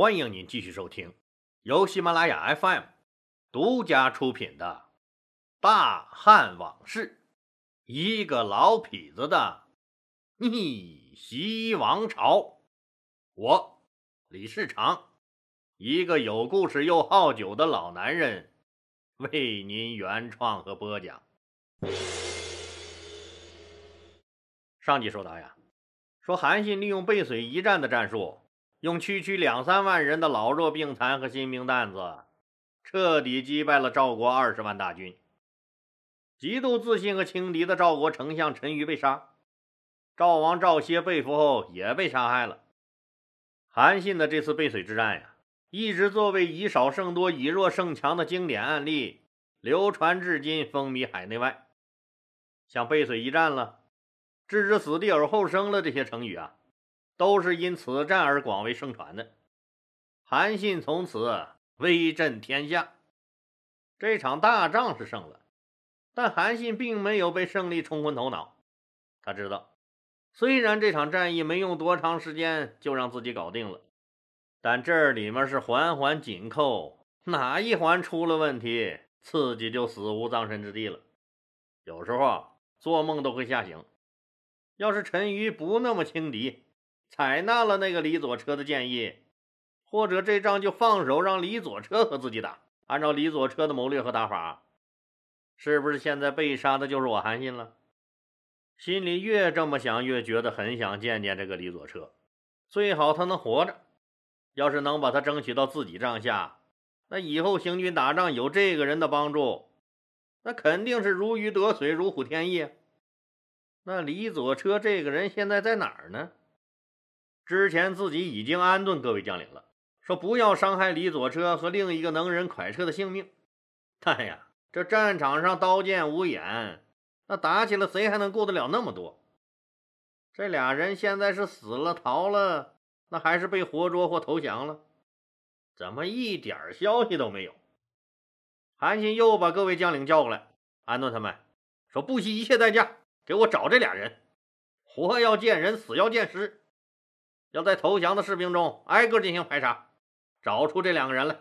欢迎您继续收听由喜马拉雅 FM 独家出品的《大汉往事》，一个老痞子的逆袭王朝。我李世长，一个有故事又好酒的老男人，为您原创和播讲。上集说到呀，说韩信利用背水一战的战术。用区区两三万人的老弱病残和新兵蛋子，彻底击败了赵国二十万大军。极度自信和轻敌的赵国丞相陈馀被杀，赵王赵歇被俘后也被杀害了。韩信的这次背水之战呀，一直作为以少胜多、以弱胜强的经典案例流传至今，风靡海内外。像背水一战了、置之死地而后生了这些成语啊。都是因此战而广为盛传的。韩信从此威震天下。这场大仗是胜了，但韩信并没有被胜利冲昏头脑。他知道，虽然这场战役没用多长时间就让自己搞定了，但这里面是环环紧扣，哪一环出了问题，自己就死无葬身之地了。有时候做梦都会吓醒。要是陈馀不那么轻敌，采纳了那个李左车的建议，或者这仗就放手让李左车和自己打。按照李左车的谋略和打法，是不是现在被杀的就是我韩信了？心里越这么想，越觉得很想见见这个李左车，最好他能活着。要是能把他争取到自己帐下，那以后行军打仗有这个人的帮助，那肯定是如鱼得水，如虎添翼。那李左车这个人现在在哪儿呢？之前自己已经安顿各位将领了，说不要伤害李左车和另一个能人蒯彻的性命。但呀，这战场上刀剑无眼，那打起来谁还能顾得了那么多？这俩人现在是死了逃了，那还是被活捉或投降了？怎么一点消息都没有？韩信又把各位将领叫过来，安顿他们，说不惜一切代价给我找这俩人，活要见人，死要见尸。要在投降的士兵中挨个进行排查，找出这两个人来。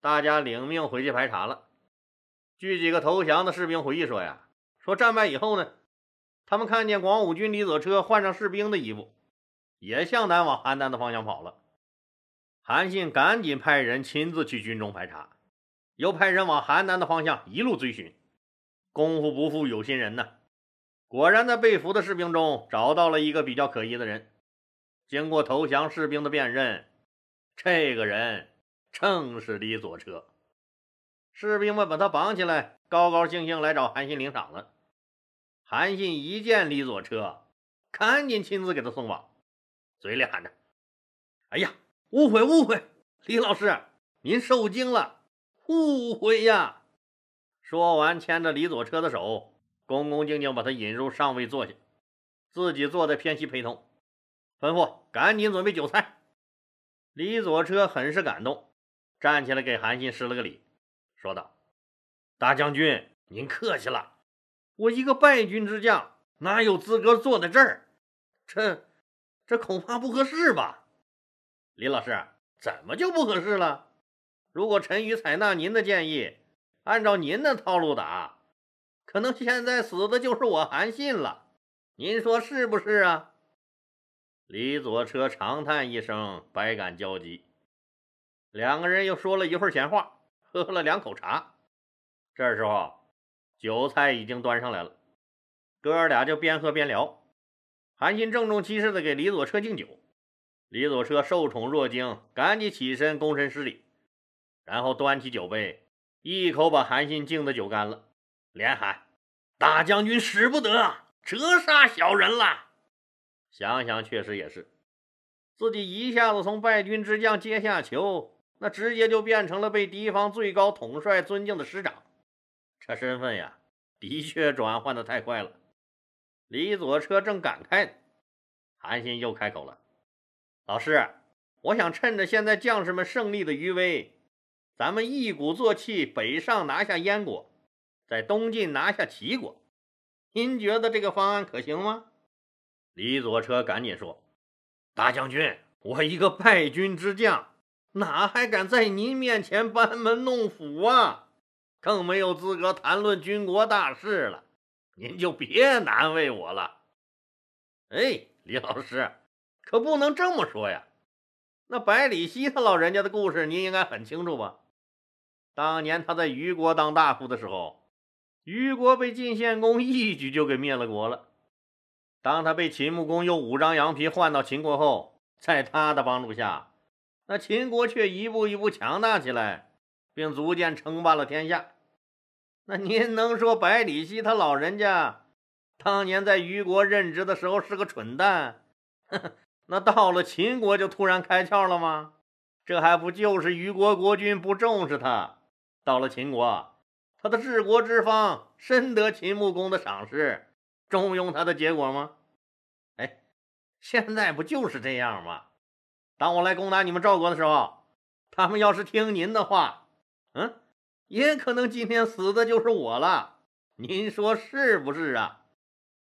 大家领命回去排查了。据几个投降的士兵回忆说呀，说战败以后呢，他们看见广武军李左车换上士兵的衣服，也向南往邯郸的方向跑了。韩信赶紧派人亲自去军中排查，又派人往邯郸的方向一路追寻。功夫不负有心人呐，果然在被俘的士兵中找到了一个比较可疑的人。经过投降士兵的辨认，这个人正是李左车。士兵们把他绑起来，高高兴兴来找韩信领赏了。韩信一见李左车，赶紧亲自给他送往，嘴里喊着：“哎呀，误会误会，李老师您受惊了，误会呀！”说完，牵着李左车的手，恭恭敬敬把他引入上位坐下，自己坐在偏西陪同。吩咐赶紧准备酒菜。李左车很是感动，站起来给韩信施了个礼，说道：“大将军，您客气了。我一个败军之将，哪有资格坐在这儿？这，这恐怕不合适吧？李老师，怎么就不合适了？如果陈馀采纳您的建议，按照您的套路打，可能现在死的就是我韩信了。您说是不是啊？”李左车长叹一声，百感交集。两个人又说了一会儿闲话，喝了两口茶。这时候，酒菜已经端上来了，哥俩就边喝边聊。韩信郑重其事的给李左车敬酒，李左车受宠若惊，赶紧起身躬身施礼，然后端起酒杯，一口把韩信敬的酒干了，连喊：“大将军使不得，折杀小人了。”想想确实也是，自己一下子从败军之将阶下囚，那直接就变成了被敌方最高统帅尊敬的师长，这身份呀，的确转换的太快了。李左车正感慨，韩信又开口了：“老师，我想趁着现在将士们胜利的余威，咱们一鼓作气北上拿下燕国，在东晋拿下齐国，您觉得这个方案可行吗？”李左车赶紧说：“大将军，我一个败军之将，哪还敢在您面前班门弄斧啊？更没有资格谈论军国大事了。您就别难为我了。哎，李老师，可不能这么说呀。那百里奚他老人家的故事，您应该很清楚吧？当年他在虞国当大夫的时候，虞国被晋献公一举就给灭了国了。当他被秦穆公用五张羊皮换到秦国后，在他的帮助下，那秦国却一步一步强大起来，并逐渐称霸了天下。那您能说百里奚他老人家当年在虞国任职的时候是个蠢蛋？那到了秦国就突然开窍了吗？这还不就是虞国国君不重视他？到了秦国，他的治国之方深得秦穆公的赏识。重用他的结果吗？哎，现在不就是这样吗？当我来攻打你们赵国的时候，他们要是听您的话，嗯，也可能今天死的就是我了。您说是不是啊？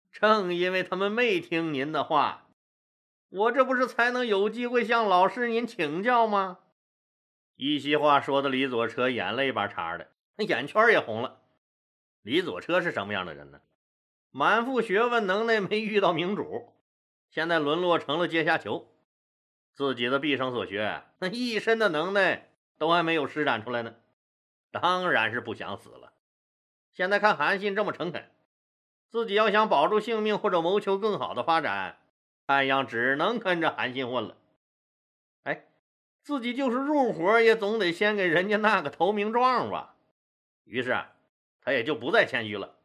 正因为他们没听您的话，我这不是才能有机会向老师您请教吗？一席话说的李左车眼泪巴叉的，那眼圈也红了。李左车是什么样的人呢？满腹学问能耐没遇到明主，现在沦落成了阶下囚，自己的毕生所学，那一身的能耐都还没有施展出来呢，当然是不想死了。现在看韩信这么诚恳，自己要想保住性命或者谋求更好的发展，看样只能跟着韩信混了。哎，自己就是入伙，也总得先给人家那个投名状吧。于是他也就不再谦虚了。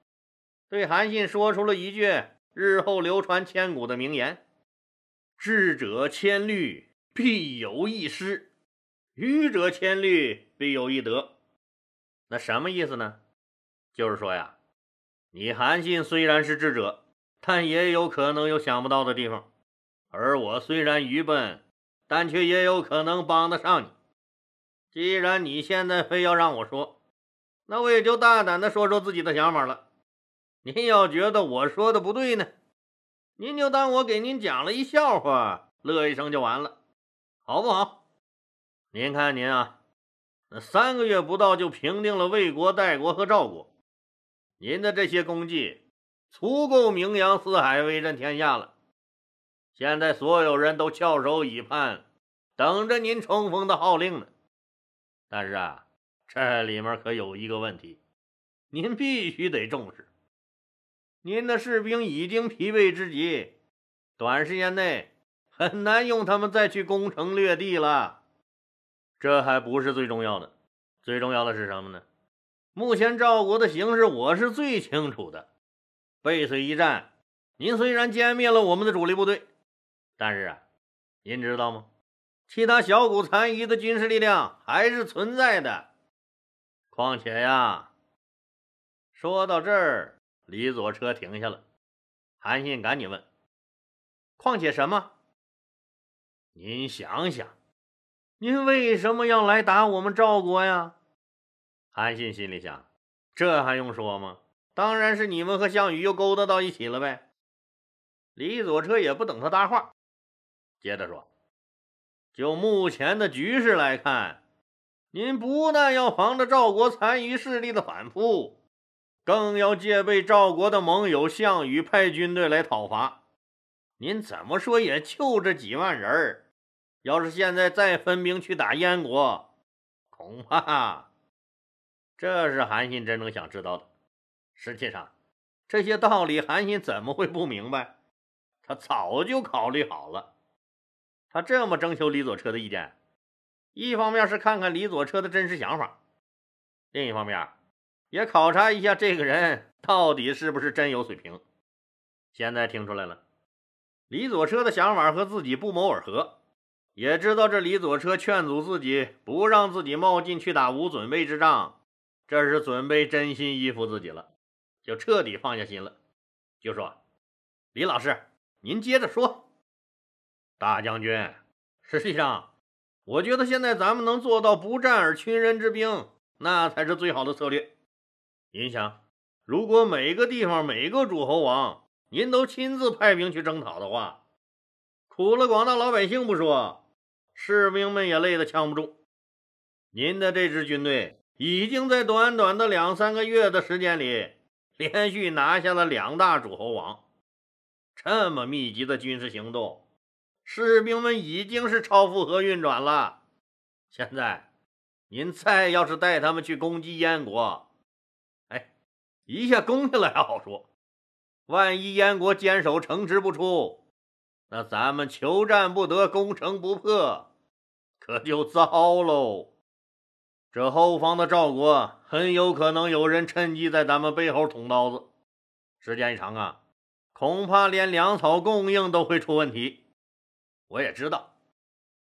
对韩信说出了一句日后流传千古的名言：“智者千虑，必有一失；愚者千虑，必有一得。”那什么意思呢？就是说呀，你韩信虽然是智者，但也有可能有想不到的地方；而我虽然愚笨，但却也有可能帮得上你。既然你现在非要让我说，那我也就大胆的说说自己的想法了。您要觉得我说的不对呢，您就当我给您讲了一笑话，乐一声就完了，好不好？您看您啊，那三个月不到就平定了魏国、代国和赵国，您的这些功绩足够名扬四海、威震天下了。现在所有人都翘首以盼，等着您冲锋的号令呢。但是啊，这里面可有一个问题，您必须得重视。您的士兵已经疲惫至极，短时间内很难用他们再去攻城略地了。这还不是最重要的，最重要的是什么呢？目前赵国的形势我是最清楚的。背水一战，您虽然歼灭了我们的主力部队，但是啊，您知道吗？其他小股残余的军事力量还是存在的。况且呀，说到这儿。李左车停下了，韩信赶紧问：“况且什么？您想想，您为什么要来打我们赵国呀？”韩信心里想：“这还用说吗？当然是你们和项羽又勾搭到一起了呗。”李左车也不等他搭话，接着说：“就目前的局势来看，您不但要防着赵国残余势力的反扑。”更要戒备赵国的盟友项羽派军队来讨伐。您怎么说也就这几万人儿，要是现在再分兵去打燕国，恐怕……这是韩信真正想知道的。实际上，这些道理韩信怎么会不明白？他早就考虑好了。他这么征求李左车的意见，一方面是看看李左车的真实想法，另一方面。也考察一下这个人到底是不是真有水平。现在听出来了，李左车的想法和自己不谋而合，也知道这李左车劝阻自己不让自己冒进去打无准备之仗，这是准备真心依附自己了，就彻底放下心了。就说：“李老师，您接着说。”大将军，实际上，我觉得现在咱们能做到不战而屈人之兵，那才是最好的策略。您想，如果每个地方每个诸侯王您都亲自派兵去征讨的话，苦了广大老百姓不说，士兵们也累得呛不住。您的这支军队已经在短短的两三个月的时间里，连续拿下了两大诸侯王。这么密集的军事行动，士兵们已经是超负荷运转了。现在，您再要是带他们去攻击燕国，一下攻下来还好说，万一燕国坚守城池不出，那咱们求战不得，攻城不破，可就糟喽。这后方的赵国很有可能有人趁机在咱们背后捅刀子，时间一长啊，恐怕连粮草供应都会出问题。我也知道，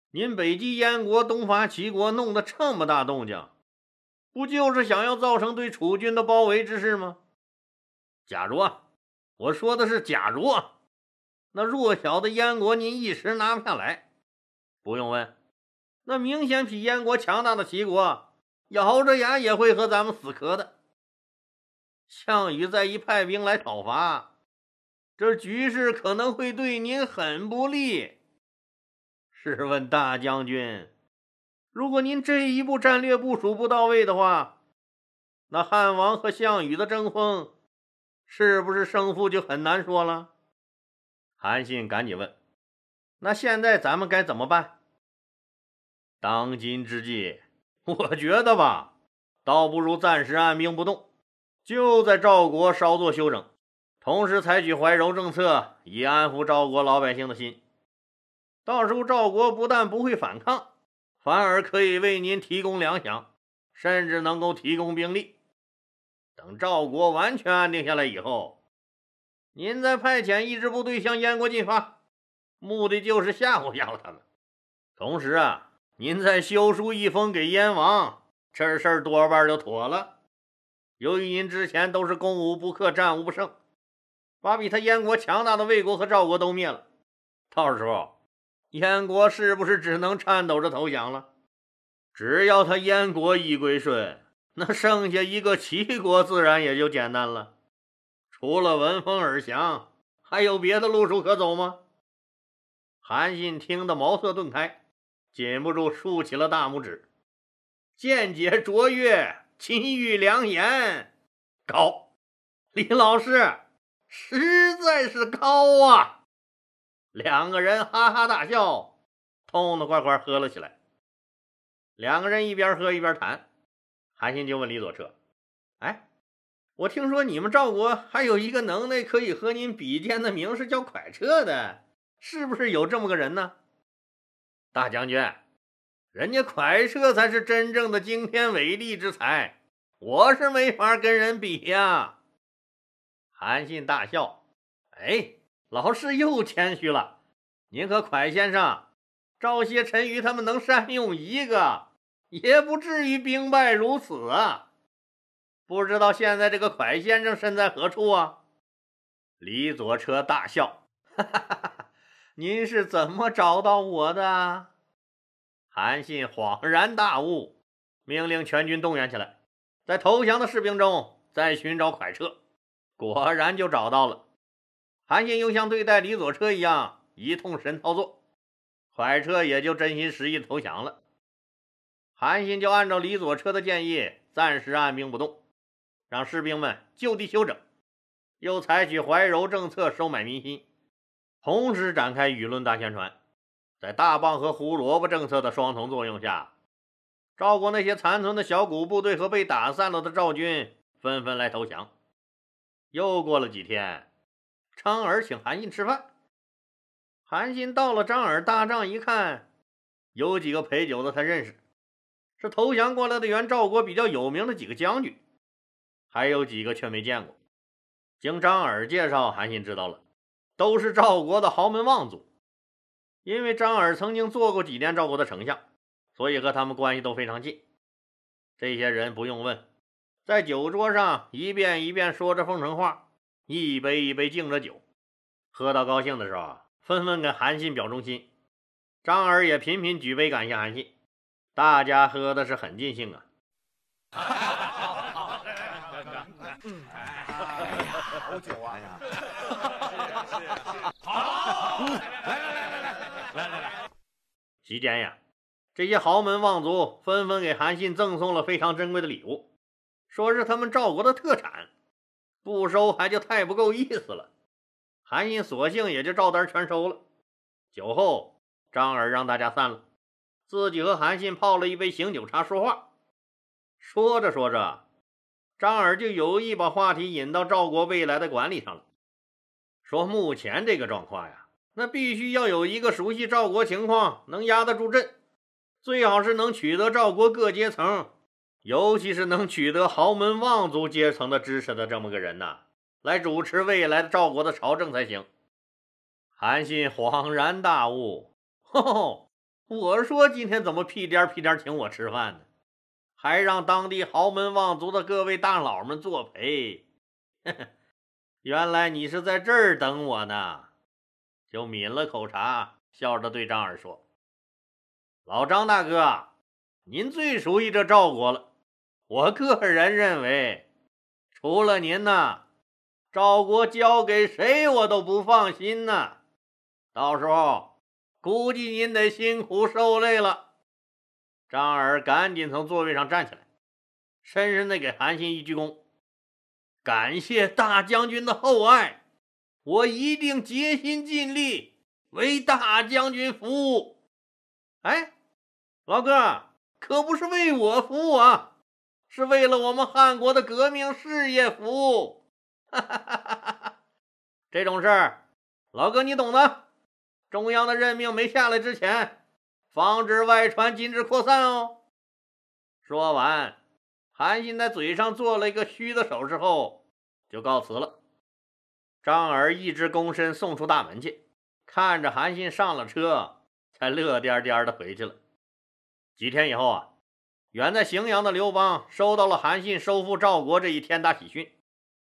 您北击燕国，东伐齐国，弄得这么大动静，不就是想要造成对楚军的包围之势吗？假如啊，我说的是假如啊，那弱小的燕国您一时拿不下来，不用问，那明显比燕国强大的齐国。咬着牙也会和咱们死磕的。项羽再一派兵来讨伐，这局势可能会对您很不利。试问大将军，如果您这一步战略部署不到位的话，那汉王和项羽的争锋，是不是胜负就很难说了？韩信赶紧问：“那现在咱们该怎么办？”当今之计。我觉得吧，倒不如暂时按兵不动，就在赵国稍作休整，同时采取怀柔政策，以安抚赵国老百姓的心。到时候赵国不但不会反抗，反而可以为您提供粮饷，甚至能够提供兵力。等赵国完全安定下来以后，您再派遣一支部队向燕国进发，目的就是吓唬吓唬他们。同时啊。您再修书一封给燕王，这事儿多半就妥了。由于您之前都是攻无不克、战无不胜，把比他燕国强大的魏国和赵国都灭了，到时候燕国是不是只能颤抖着投降了？只要他燕国一归顺，那剩下一个齐国自然也就简单了。除了闻风而降，还有别的路数可走吗？韩信听得茅塞顿开。禁不住竖起了大拇指，见解卓越，金玉良言，高，李老师实在是高啊！两个人哈哈大笑，痛痛快快喝了起来。两个人一边喝一边谈，韩信就问李左车：“哎，我听说你们赵国还有一个能耐可以和您比肩的名士，叫蒯彻的，是不是有这么个人呢？”大将军，人家蒯彻才是真正的惊天伟地之才，我是没法跟人比呀。韩信大笑：“哎，老师又谦虚了。您和蒯先生、赵歇、陈馀他们能善用一个，也不至于兵败如此啊。不知道现在这个蒯先生身在何处啊？”李左车大笑：“哈哈哈哈。”您是怎么找到我的？韩信恍然大悟，命令全军动员起来，在投降的士兵中再寻找蒯彻。果然就找到了。韩信又像对待李左车一样一通神操作，怀彻也就真心实意投降了。韩信就按照李左车的建议，暂时按兵不动，让士兵们就地休整，又采取怀柔政策收买民心。同时展开舆论大宣传，在大棒和胡萝卜政策的双重作用下，赵国那些残存的小股部队和被打散了的赵军纷纷来投降。又过了几天，张耳请韩信吃饭。韩信到了张耳大帐一看，有几个陪酒的他认识，是投降过来的原赵国比较有名的几个将军，还有几个却没见过。经张耳介绍，韩信知道了。都是赵国的豪门望族，因为张耳曾经做过几年赵国的丞相，所以和他们关系都非常近。这些人不用问，在酒桌上一遍一遍说着奉承话，一杯一杯敬着酒，喝到高兴的时候，纷纷跟韩信表忠心。张耳也频频举杯感谢韩信，大家喝的是很尽兴啊。好酒啊！好，来来来来来来来来来！期间呀，这些豪门望族纷纷给韩信赠送了非常珍贵的礼物，说是他们赵国的特产，不收还就太不够意思了。韩信索性也就照单全收了。酒后，张耳让大家散了，自己和韩信泡了一杯醒酒茶说话。说着说着，张耳就有意把话题引到赵国未来的管理上了，说目前这个状况呀。那必须要有一个熟悉赵国情况、能压得住阵，最好是能取得赵国各阶层，尤其是能取得豪门望族阶层的支持的这么个人呐，来主持未来的赵国的朝政才行。韩信恍然大悟：“吼，我说今天怎么屁颠屁颠请我吃饭呢？还让当地豪门望族的各位大佬们作陪。原来你是在这儿等我呢。”就抿了口茶，笑着对张耳说：“老张大哥，您最熟悉这赵国了。我个人认为，除了您呐，赵国交给谁我都不放心呐。到时候估计您得辛苦受累了。”张耳赶紧从座位上站起来，深深的给韩信一鞠躬，感谢大将军的厚爱。我一定竭心尽力为大将军服务。哎，老哥，可不是为我服务啊，是为了我们汉国的革命事业服务。这种事儿，老哥你懂的。中央的任命没下来之前，防止外传，禁止扩散哦。说完，韩信在嘴上做了一个虚的手势后，就告辞了。张耳一直躬身送出大门去，看着韩信上了车，才乐颠颠的回去了。几天以后啊，远在荥阳的刘邦收到了韩信收复赵国这一天大喜讯，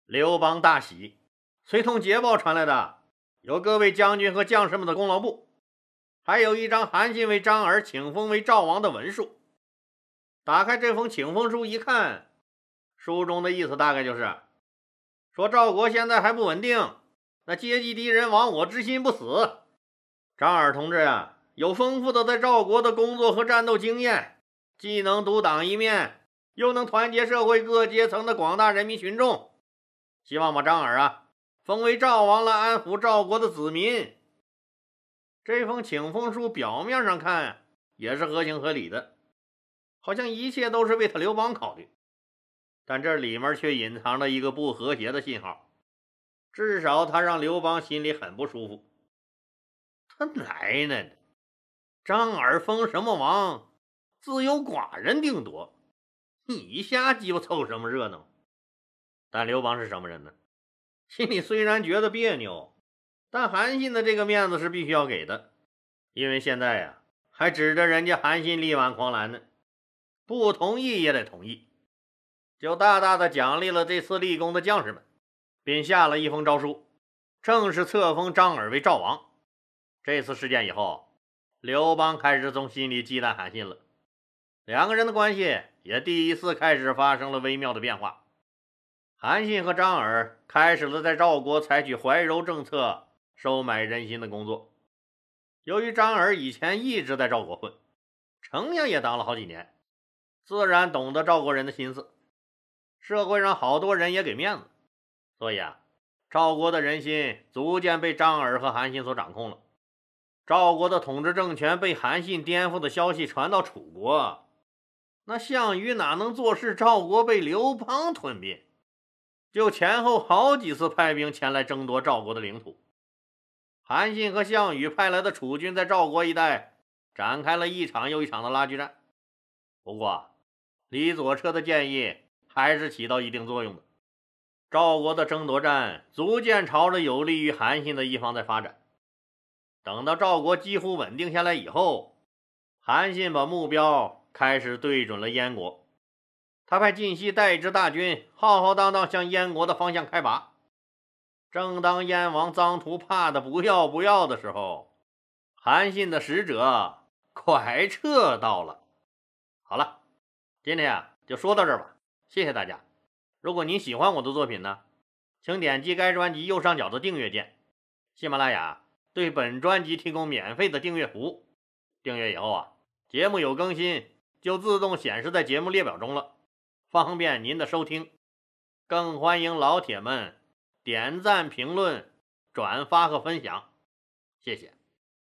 刘邦大喜，随同捷报传来的有各位将军和将士们的功劳簿，还有一张韩信为张耳请封为赵王的文书。打开这封请封书一看，书中的意思大概就是。说赵国现在还不稳定，那阶级敌人亡我之心不死。张耳同志啊，有丰富的在赵国的工作和战斗经验，既能独当一面，又能团结社会各阶层的广大人民群众。希望把张耳啊封为赵王，来安抚赵国的子民。这封请封书表面上看也是合情合理的，好像一切都是为他刘邦考虑。但这里面却隐藏着一个不和谐的信号，至少他让刘邦心里很不舒服。他奶奶的，张耳封什么王，自有寡人定夺，你瞎鸡巴凑什么热闹？但刘邦是什么人呢？心里虽然觉得别扭，但韩信的这个面子是必须要给的，因为现在呀，还指着人家韩信力挽狂澜呢，不同意也得同意。就大大的奖励了这次立功的将士们，并下了一封诏书，正式册封张耳为赵王。这次事件以后，刘邦开始从心里忌惮韩信了，两个人的关系也第一次开始发生了微妙的变化。韩信和张耳开始了在赵国采取怀柔政策、收买人心的工作。由于张耳以前一直在赵国混，丞相也当了好几年，自然懂得赵国人的心思。社会上好多人也给面子，所以啊，赵国的人心逐渐被张耳和韩信所掌控了。赵国的统治政权被韩信颠覆的消息传到楚国，那项羽哪能坐视赵国被刘邦吞并？就前后好几次派兵前来争夺赵国的领土。韩信和项羽派来的楚军在赵国一带展开了一场又一场的拉锯战。不过，李左车的建议。还是起到一定作用的。赵国的争夺战逐渐朝着有利于韩信的一方在发展。等到赵国几乎稳定下来以后，韩信把目标开始对准了燕国。他派晋西带一支大军，浩浩荡荡向燕国的方向开拔。正当燕王臧荼怕的不要不要的时候，韩信的使者快撤到了。好了，今天啊就说到这儿吧。谢谢大家！如果您喜欢我的作品呢，请点击该专辑右上角的订阅键。喜马拉雅对本专辑提供免费的订阅服务，订阅以后啊，节目有更新就自动显示在节目列表中了，方便您的收听。更欢迎老铁们点赞、评论、转发和分享，谢谢。